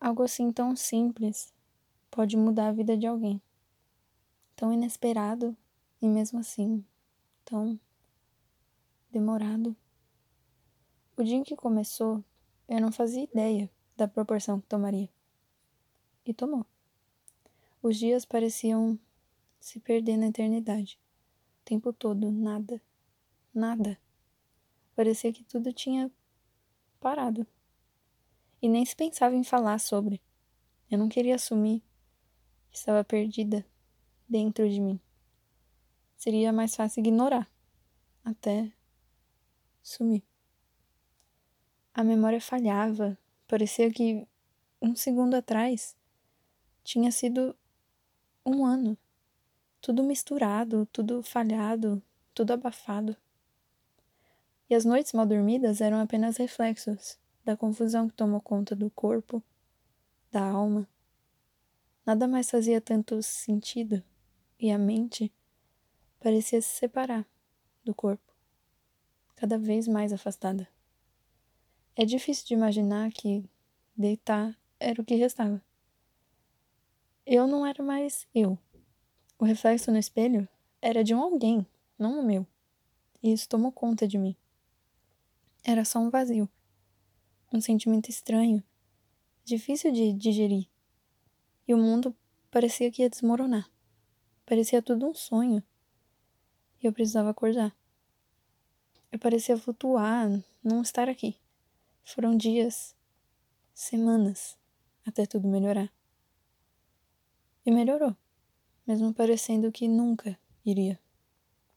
Algo assim tão simples pode mudar a vida de alguém. Tão inesperado e mesmo assim tão demorado. O dia em que começou, eu não fazia ideia da proporção que tomaria. E tomou. Os dias pareciam se perder na eternidade. O tempo todo, nada. Nada. Parecia que tudo tinha parado. E nem se pensava em falar sobre. Eu não queria assumir que estava perdida dentro de mim. Seria mais fácil ignorar até sumir. A memória falhava. Parecia que um segundo atrás tinha sido um ano. Tudo misturado, tudo falhado, tudo abafado. E as noites mal dormidas eram apenas reflexos da confusão que tomou conta do corpo, da alma. Nada mais fazia tanto sentido e a mente parecia se separar do corpo, cada vez mais afastada. É difícil de imaginar que deitar era o que restava. Eu não era mais eu. O reflexo no espelho era de um alguém, não o meu. E isso tomou conta de mim. Era só um vazio um sentimento estranho, difícil de digerir. E o mundo parecia que ia desmoronar. Parecia tudo um sonho. E eu precisava acordar. Eu parecia flutuar, não estar aqui. Foram dias, semanas, até tudo melhorar. E melhorou, mesmo parecendo que nunca iria.